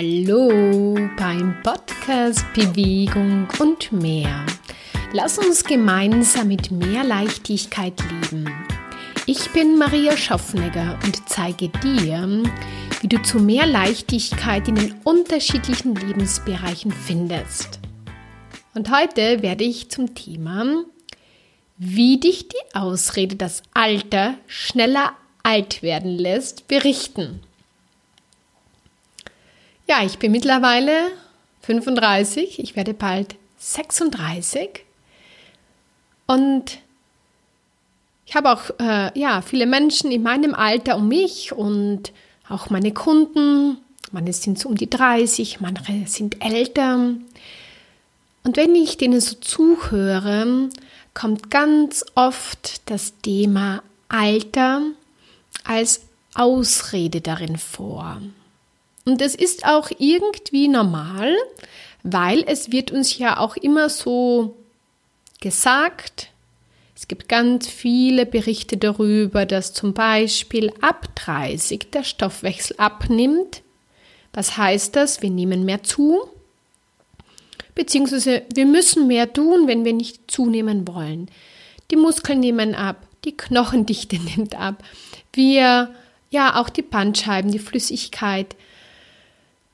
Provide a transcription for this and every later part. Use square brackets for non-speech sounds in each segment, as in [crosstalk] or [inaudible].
Hallo beim Podcast Bewegung und mehr. Lass uns gemeinsam mit mehr Leichtigkeit leben. Ich bin Maria Schaffnegger und zeige dir, wie du zu mehr Leichtigkeit in den unterschiedlichen Lebensbereichen findest. Und heute werde ich zum Thema, wie dich die Ausrede, das Alter schneller alt werden lässt, berichten. Ja, ich bin mittlerweile 35, ich werde bald 36 und ich habe auch äh, ja, viele Menschen in meinem Alter um mich und auch meine Kunden. Manche sind so um die 30, manche sind älter. Und wenn ich denen so zuhöre, kommt ganz oft das Thema Alter als Ausrede darin vor. Und das ist auch irgendwie normal, weil es wird uns ja auch immer so gesagt, es gibt ganz viele Berichte darüber, dass zum Beispiel ab 30 der Stoffwechsel abnimmt. Was heißt das? Wir nehmen mehr zu. Beziehungsweise wir müssen mehr tun, wenn wir nicht zunehmen wollen. Die Muskeln nehmen ab, die Knochendichte [laughs] nimmt ab. Wir, ja, auch die Bandscheiben, die Flüssigkeit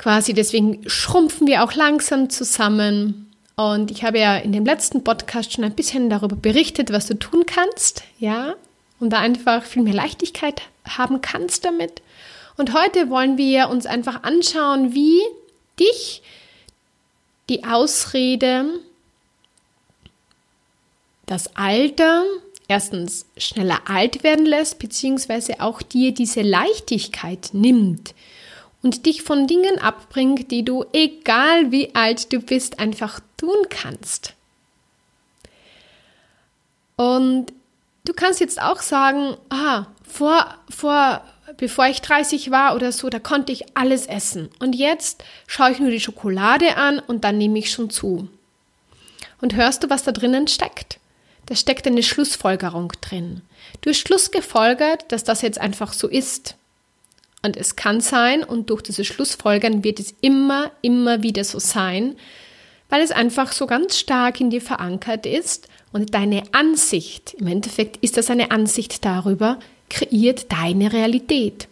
quasi. Deswegen schrumpfen wir auch langsam zusammen. Und ich habe ja in dem letzten Podcast schon ein bisschen darüber berichtet, was du tun kannst, ja, und da einfach viel mehr Leichtigkeit haben kannst damit. Und heute wollen wir uns einfach anschauen, wie dich die Ausrede, das Alter erstens schneller alt werden lässt, beziehungsweise auch dir diese Leichtigkeit nimmt, und dich von Dingen abbringt, die du, egal wie alt du bist, einfach tun kannst. Und du kannst jetzt auch sagen, ah, vor, vor, bevor ich 30 war oder so, da konnte ich alles essen. Und jetzt schaue ich nur die Schokolade an und dann nehme ich schon zu. Und hörst du, was da drinnen steckt? Da steckt eine Schlussfolgerung drin. Du hast Schluss gefolgert, dass das jetzt einfach so ist. Und es kann sein, und durch diese Schlussfolgern wird es immer, immer wieder so sein, weil es einfach so ganz stark in dir verankert ist und deine Ansicht, im Endeffekt ist das eine Ansicht darüber, kreiert deine Realität.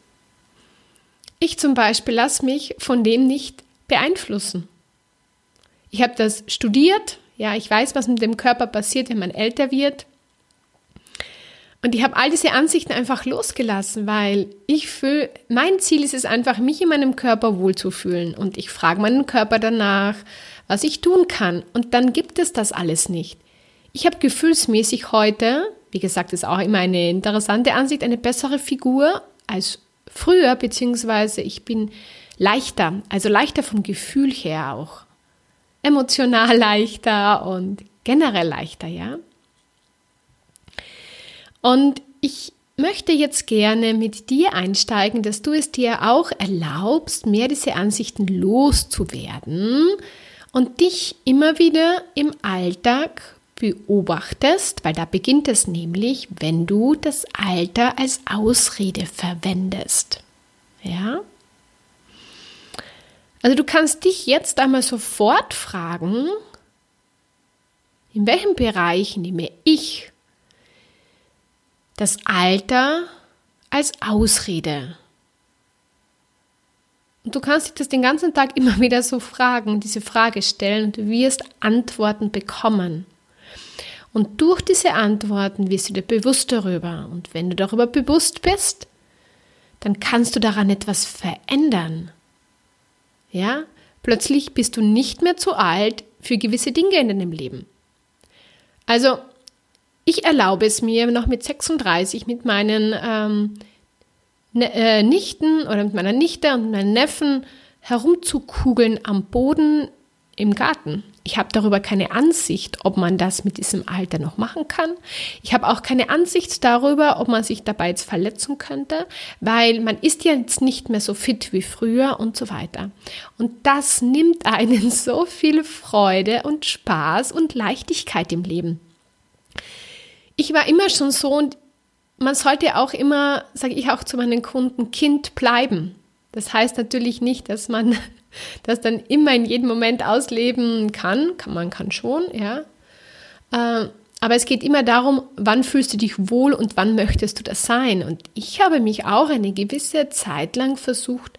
Ich zum Beispiel lasse mich von dem nicht beeinflussen. Ich habe das studiert, ja, ich weiß, was mit dem Körper passiert, wenn man älter wird. Und ich habe all diese Ansichten einfach losgelassen, weil ich fühle, mein Ziel ist es einfach, mich in meinem Körper wohlzufühlen. Und ich frage meinen Körper danach, was ich tun kann. Und dann gibt es das alles nicht. Ich habe gefühlsmäßig heute, wie gesagt, ist auch immer eine interessante Ansicht, eine bessere Figur als früher, beziehungsweise ich bin leichter, also leichter vom Gefühl her auch. Emotional [laughs] leichter und generell leichter, ja. Und ich möchte jetzt gerne mit dir einsteigen, dass du es dir auch erlaubst, mehr diese Ansichten loszuwerden und dich immer wieder im Alltag beobachtest, weil da beginnt es nämlich, wenn du das Alter als Ausrede verwendest. Ja? Also du kannst dich jetzt einmal sofort fragen, in welchem Bereich nehme ich das Alter als Ausrede. Und du kannst dich das den ganzen Tag immer [laughs] wieder so fragen, diese Frage stellen und du wirst Antworten bekommen. Und durch diese Antworten wirst du dir bewusst darüber. Und wenn du darüber bewusst bist, dann kannst du daran etwas verändern. Ja? Plötzlich bist du nicht mehr zu alt für gewisse Dinge in deinem Leben. Also ich erlaube es mir noch mit 36 mit meinen ähm, ne, äh, Nichten oder mit meiner Nichte und meinen Neffen herumzukugeln am Boden im Garten. Ich habe darüber keine Ansicht, ob man das mit diesem Alter noch machen kann. Ich habe auch keine Ansicht darüber, ob man sich dabei jetzt verletzen könnte, weil man ist jetzt nicht mehr so fit wie früher und so weiter. Und das nimmt einen [laughs] so viel Freude und Spaß und Leichtigkeit im Leben ich war immer schon so und man sollte auch immer, sage ich auch zu meinen Kunden, Kind bleiben. Das heißt natürlich nicht, dass man [laughs] das dann immer in jedem Moment ausleben kann. kann man kann schon, ja. Äh, aber es geht immer darum, wann fühlst du dich wohl und wann möchtest du das sein. Und ich habe mich auch eine gewisse Zeit lang versucht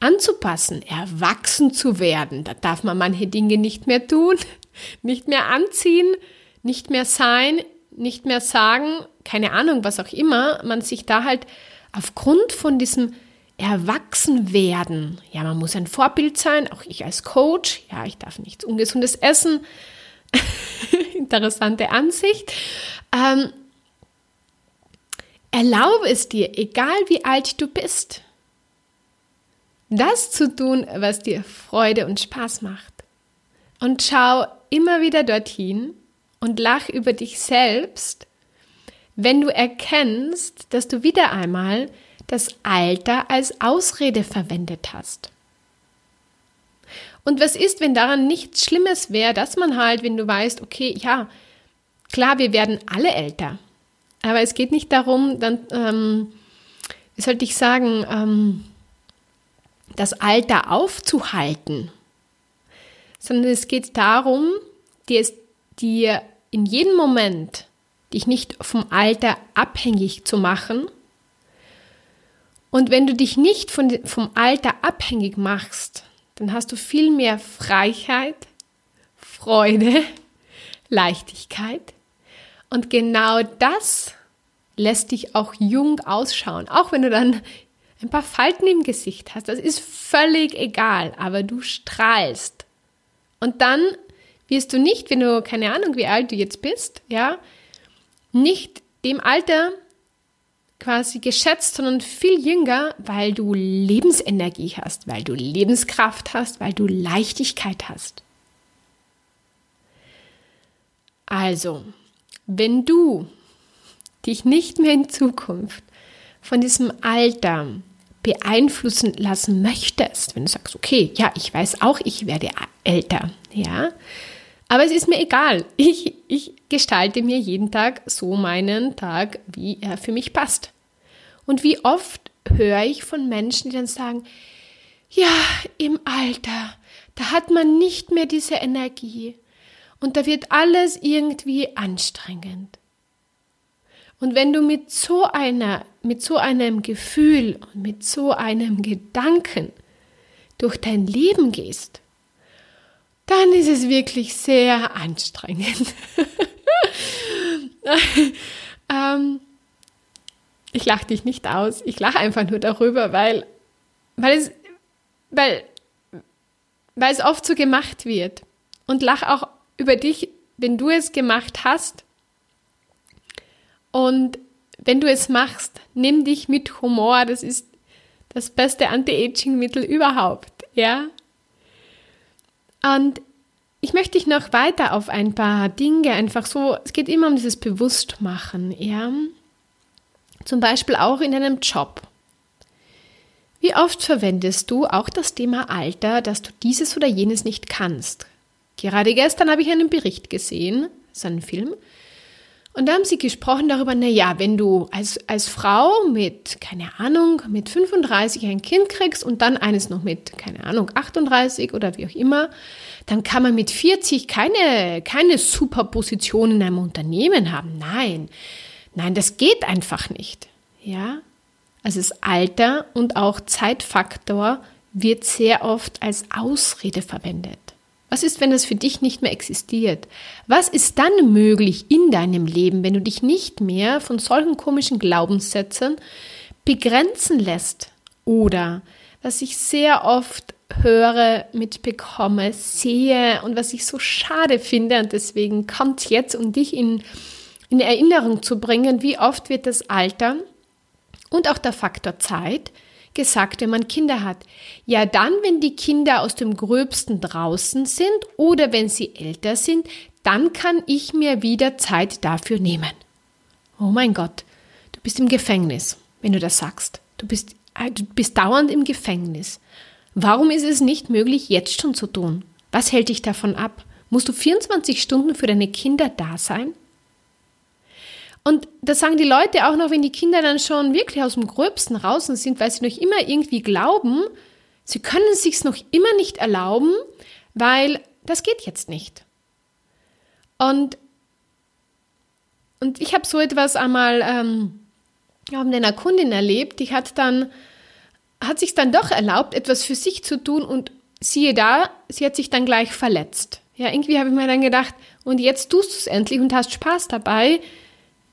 anzupassen, erwachsen zu werden. Da darf man manche Dinge nicht mehr tun, [laughs] nicht mehr anziehen, nicht mehr sein, nicht mehr sagen, keine Ahnung, was auch immer. Man sich da halt aufgrund von diesem Erwachsenwerden, ja, man muss ein Vorbild sein, auch ich als Coach, ja, ich darf nichts Ungesundes essen, [laughs] interessante Ansicht. Ähm, erlaube es dir, egal wie alt du bist, das zu tun, was dir Freude und Spaß macht. Und schau immer wieder dorthin und lach über dich selbst, wenn du erkennst, dass du wieder einmal das Alter als Ausrede verwendet hast. Und was ist, wenn daran nichts Schlimmes wäre, dass man halt, wenn du weißt, okay, ja, klar, wir werden alle älter. Aber es geht nicht darum, dann, ähm, wie sollte ich sagen, ähm, das Alter aufzuhalten, sondern es geht darum, dir, dir in jedem Moment dich nicht vom Alter abhängig zu machen. Und wenn du dich nicht von, vom Alter abhängig machst, dann hast du viel mehr Freiheit, Freude, [laughs] Leichtigkeit. Und genau das lässt dich auch jung ausschauen, auch wenn du dann ein paar Falten im Gesicht hast. Das ist völlig egal, aber du strahlst. Und dann wirst du nicht, wenn du keine Ahnung, wie alt du jetzt bist, ja, nicht dem Alter quasi geschätzt, sondern viel jünger, weil du Lebensenergie hast, weil du Lebenskraft hast, weil du Leichtigkeit hast. Also, wenn du dich nicht mehr in Zukunft von diesem Alter beeinflussen lassen möchtest, wenn du sagst, okay, ja, ich weiß auch, ich werde älter, ja, aber es ist mir egal. Ich, ich gestalte mir jeden Tag so meinen Tag, wie er für mich passt. Und wie oft höre ich von Menschen, die dann sagen, ja, im Alter, da hat man nicht mehr diese Energie und da wird alles irgendwie anstrengend. Und wenn du mit so einer, mit so einem Gefühl und mit so einem Gedanken durch dein Leben gehst, dann ist es wirklich sehr anstrengend. [laughs] ähm, ich lache dich nicht aus, ich lache einfach nur darüber, weil, weil, es, weil, weil es oft so gemacht wird. Und lach auch über dich, wenn du es gemacht hast. Und wenn du es machst, nimm dich mit Humor, das ist das beste Anti-Aging-Mittel überhaupt, ja? Und ich möchte dich noch weiter auf ein paar Dinge einfach so, es geht immer um dieses Bewusstmachen, ja. Zum Beispiel auch in deinem Job. Wie oft verwendest du auch das Thema Alter, dass du dieses oder jenes nicht kannst? Gerade gestern habe ich einen Bericht gesehen, so einen Film, und da haben sie gesprochen darüber, na ja, wenn du als, als Frau mit, keine Ahnung, mit 35 ein Kind kriegst und dann eines noch mit, keine Ahnung, 38 oder wie auch immer, dann kann man mit 40 keine, keine Superposition in einem Unternehmen haben. Nein, nein, das geht einfach nicht. Ja, also das Alter und auch Zeitfaktor wird sehr oft als Ausrede verwendet. Was ist, wenn das für dich nicht mehr existiert? Was ist dann möglich in deinem Leben, wenn du dich nicht mehr von solchen komischen Glaubenssätzen begrenzen lässt? Oder was ich sehr oft höre, mitbekomme, sehe und was ich so schade finde und deswegen kommt jetzt, um dich in, in Erinnerung zu bringen, wie oft wird das Alter und auch der Faktor Zeit gesagt, wenn man Kinder hat. Ja, dann, wenn die Kinder aus dem Gröbsten draußen sind oder wenn sie älter sind, dann kann ich mir wieder Zeit dafür nehmen. Oh mein Gott, du bist im Gefängnis, wenn du das sagst. Du bist, äh, du bist dauernd im Gefängnis. Warum ist es nicht möglich, jetzt schon zu tun? Was hält dich davon ab? Musst du 24 Stunden für deine Kinder da sein? Und das sagen die Leute auch noch, wenn die Kinder dann schon wirklich aus dem Gröbsten raus sind, weil sie noch immer irgendwie glauben, sie können es sich noch immer nicht erlauben, weil das geht jetzt nicht. Und, und ich habe so etwas einmal ähm, mit einer Kundin erlebt, die hat dann, hat sich dann doch erlaubt, etwas für sich zu tun und siehe da, sie hat sich dann gleich verletzt. Ja, irgendwie habe ich mir dann gedacht, und jetzt tust du es endlich und hast Spaß dabei.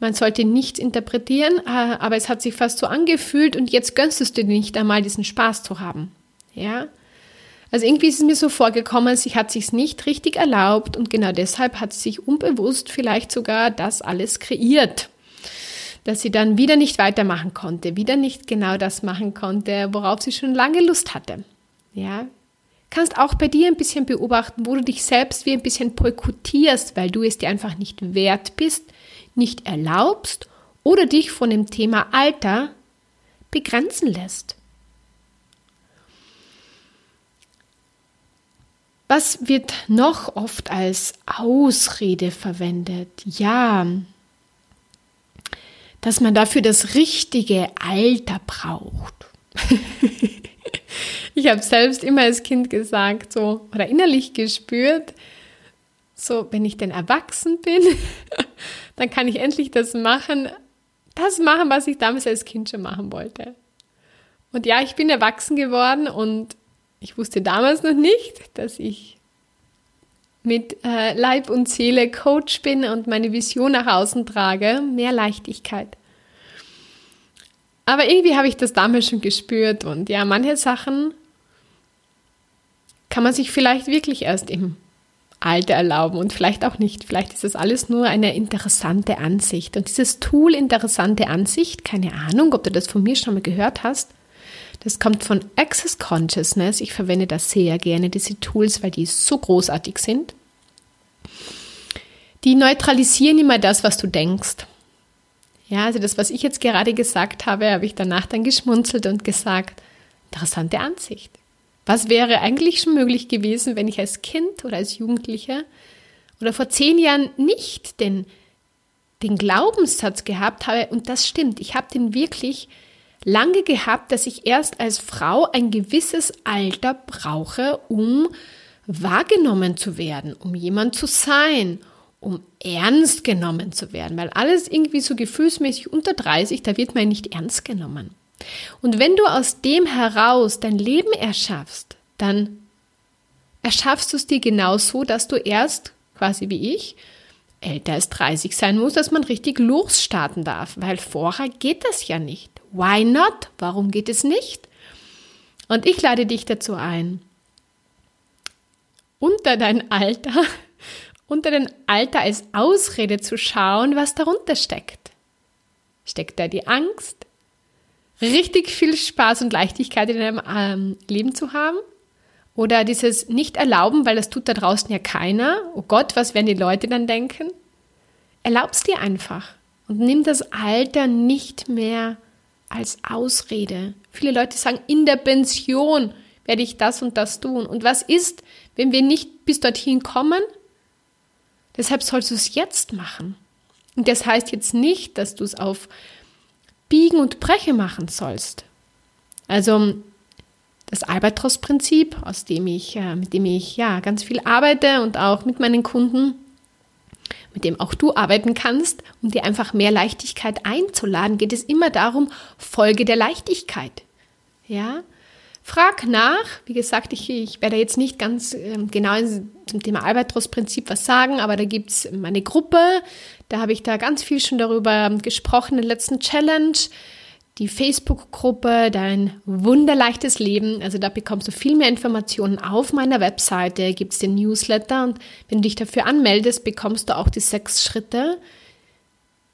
Man sollte nichts interpretieren, äh, aber es hat sich fast so angefühlt und jetzt gönnst du dir nicht einmal diesen Spaß zu haben. Ja? Also irgendwie ist es mir so vorgekommen, sie hat sich nicht richtig erlaubt und genau deshalb hat sie sich unbewusst vielleicht sogar das alles kreiert. Dass sie dann wieder nicht weitermachen konnte, wieder nicht genau das machen konnte, worauf sie schon lange Lust hatte. Ja, kannst auch bei dir ein bisschen beobachten, wo du dich selbst wie ein bisschen boykottierst, weil du es dir einfach nicht wert bist, nicht erlaubst oder dich von dem Thema Alter begrenzen lässt. Was wird noch oft als Ausrede verwendet? Ja, dass man dafür das richtige Alter braucht. [laughs] ich habe selbst immer als Kind gesagt, so oder innerlich gespürt, so wenn ich denn erwachsen bin, [laughs] dann kann ich endlich das machen, das machen, was ich damals als Kind schon machen wollte. Und ja, ich bin erwachsen geworden und ich wusste damals noch nicht, dass ich mit äh, Leib und Seele Coach bin und meine Vision nach außen trage, mehr Leichtigkeit. Aber irgendwie habe ich das damals schon gespürt und ja, manche Sachen kann man sich vielleicht wirklich erst im Alter erlauben und vielleicht auch nicht. Vielleicht ist das alles nur eine interessante Ansicht. Und dieses Tool interessante Ansicht, keine Ahnung, ob du das von mir schon mal gehört hast, das kommt von Access Consciousness. Ich verwende das sehr gerne, diese Tools, weil die so großartig sind. Die neutralisieren immer das, was du denkst. Ja, also das, was ich jetzt gerade gesagt habe, habe ich danach dann geschmunzelt und gesagt, interessante Ansicht. Was wäre eigentlich schon möglich gewesen, wenn ich als Kind oder als Jugendlicher oder vor zehn Jahren nicht den, den Glaubenssatz gehabt habe, und das stimmt, ich habe den wirklich lange gehabt, dass ich erst als Frau ein gewisses Alter brauche, um wahrgenommen zu werden, um jemand zu sein, um ernst genommen zu werden, weil alles irgendwie so gefühlsmäßig unter 30, da wird man nicht ernst genommen. Und wenn du aus dem heraus dein Leben erschaffst, dann erschaffst du es dir genau so, dass du erst, quasi wie ich, älter als 30 sein muss, dass man richtig losstarten darf, weil vorher geht das ja nicht. Why not? Warum geht es nicht? Und ich lade dich dazu ein, unter dein Alter, [laughs] unter dein Alter als Ausrede zu schauen, was darunter steckt. Steckt da die Angst? Richtig viel Spaß und Leichtigkeit in deinem ähm, Leben zu haben. Oder dieses Nicht-Erlauben, weil das tut da draußen ja keiner. Oh Gott, was werden die Leute dann denken? Erlaub's dir einfach und nimm das Alter nicht mehr als Ausrede. Viele Leute sagen, in der Pension werde ich das und das tun. Und was ist, wenn wir nicht bis dorthin kommen? Deshalb sollst du es jetzt machen. Und das heißt jetzt nicht, dass du es auf Biegen und Breche machen sollst. Also das Albatros-Prinzip, aus dem ich, äh, mit dem ich ja ganz viel arbeite und auch mit meinen Kunden, mit dem auch du arbeiten kannst, um dir einfach mehr Leichtigkeit einzuladen, geht es immer darum, Folge der Leichtigkeit. Ja, Frag nach. Wie gesagt, ich, ich werde jetzt nicht ganz ähm, genau zum Thema Albatros-Prinzip was sagen, aber da gibt es meine Gruppe. Da habe ich da ganz viel schon darüber gesprochen in der letzten Challenge. Die Facebook-Gruppe Dein wunderleichtes Leben. Also da bekommst du viel mehr Informationen auf meiner Webseite. Gibt es den Newsletter und wenn du dich dafür anmeldest, bekommst du auch die sechs Schritte,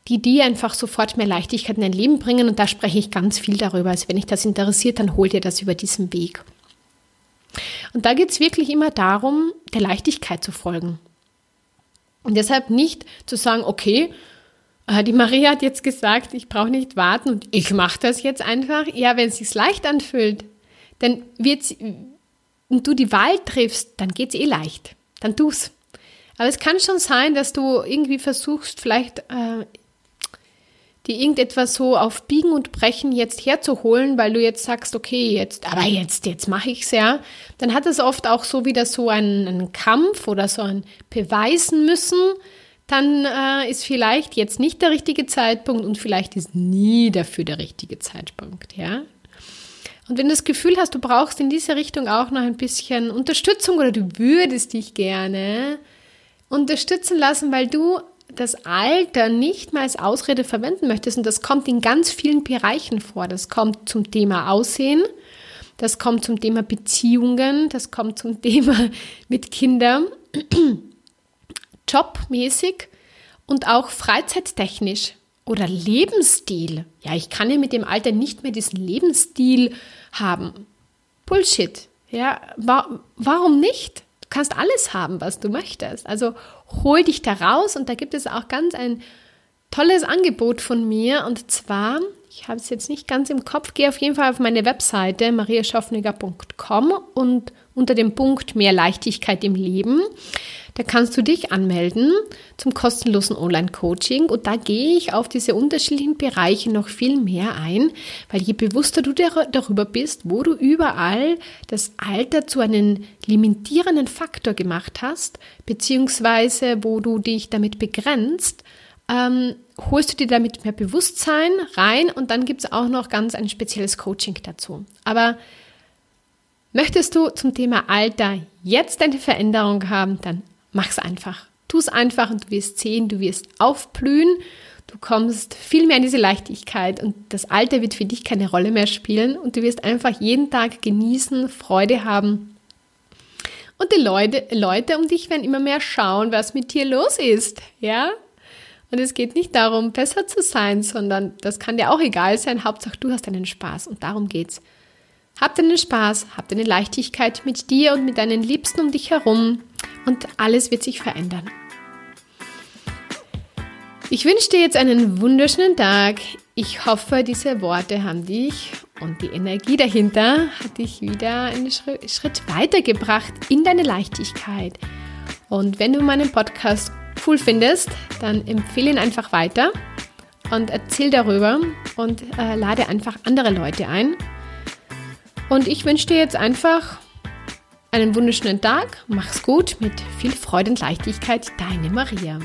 die dir einfach sofort mehr Leichtigkeit in dein Leben bringen. Und da spreche ich ganz viel darüber. Also wenn dich das interessiert, dann hol dir das über diesen Weg. Und da geht es wirklich immer darum, der Leichtigkeit zu folgen. Und deshalb nicht zu sagen, okay, äh, die Maria hat jetzt gesagt, ich brauche nicht warten und ich mache das jetzt einfach. Ja, wenn es sich leicht anfühlt, dann wird und du die Wahl triffst, dann geht es eh leicht. Dann tu's. Aber es kann schon sein, dass du irgendwie versuchst, vielleicht äh, die irgendetwas so auf Biegen und Brechen jetzt herzuholen, weil du jetzt sagst, okay, jetzt, aber jetzt, jetzt mache ich's ja, dann hat es oft auch so wieder so einen, einen Kampf oder so ein Beweisen müssen, dann äh, ist vielleicht jetzt nicht der richtige Zeitpunkt und vielleicht ist nie dafür der richtige Zeitpunkt, ja. Und wenn du das Gefühl hast, du brauchst in diese Richtung auch noch ein bisschen Unterstützung oder du würdest dich gerne unterstützen lassen, weil du das Alter nicht mal als Ausrede verwenden möchtest. Und das kommt in ganz vielen Bereichen vor. Das kommt zum Thema Aussehen, das kommt zum Thema Beziehungen, das kommt zum [laughs] Thema mit Kindern, [clears throat] jobmäßig und auch freizeittechnisch oder Lebensstil. Ja, ich kann ja mit dem Alter nicht mehr diesen Lebensstil haben. Bullshit. Ja, wa warum nicht? Du kannst alles haben, was du möchtest. Also hol dich da raus und da gibt es auch ganz ein tolles Angebot von mir und zwar, ich habe es jetzt nicht ganz im Kopf, gehe auf jeden Fall auf meine Webseite mariaschaffniger.com und unter dem Punkt mehr Leichtigkeit im Leben da kannst du dich anmelden zum kostenlosen Online-Coaching und da gehe ich auf diese unterschiedlichen Bereiche noch viel mehr ein, weil je bewusster du darüber bist, wo du überall das Alter zu einem limitierenden Faktor gemacht hast, beziehungsweise wo du dich damit begrenzt, ähm, holst du dir damit mehr Bewusstsein rein und dann gibt es auch noch ganz ein spezielles Coaching dazu. Aber möchtest du zum Thema Alter jetzt eine Veränderung haben, dann Mach's einfach. Tu es einfach und du wirst sehen, du wirst aufblühen. Du kommst viel mehr in diese Leichtigkeit und das Alter wird für dich keine Rolle mehr spielen und du wirst einfach jeden Tag genießen, Freude haben. Und die Leute, Leute um dich werden immer mehr schauen, was mit dir los ist, ja? Und es geht nicht darum, besser zu sein, sondern das kann dir auch egal sein. Hauptsache, du hast einen Spaß und darum geht's. Hab deinen Spaß, hab deine Leichtigkeit mit dir und mit deinen Liebsten um dich herum und alles wird sich verändern. Ich wünsche dir jetzt einen wunderschönen Tag. Ich hoffe, diese Worte haben dich und die Energie dahinter hat dich wieder einen Schritt weitergebracht in deine Leichtigkeit. Und wenn du meinen Podcast cool findest, dann empfehle ihn einfach weiter und erzähl darüber und äh, lade einfach andere Leute ein. Und ich wünsche dir jetzt einfach einen wunderschönen Tag, mach's gut, mit viel Freude und Leichtigkeit, deine Maria.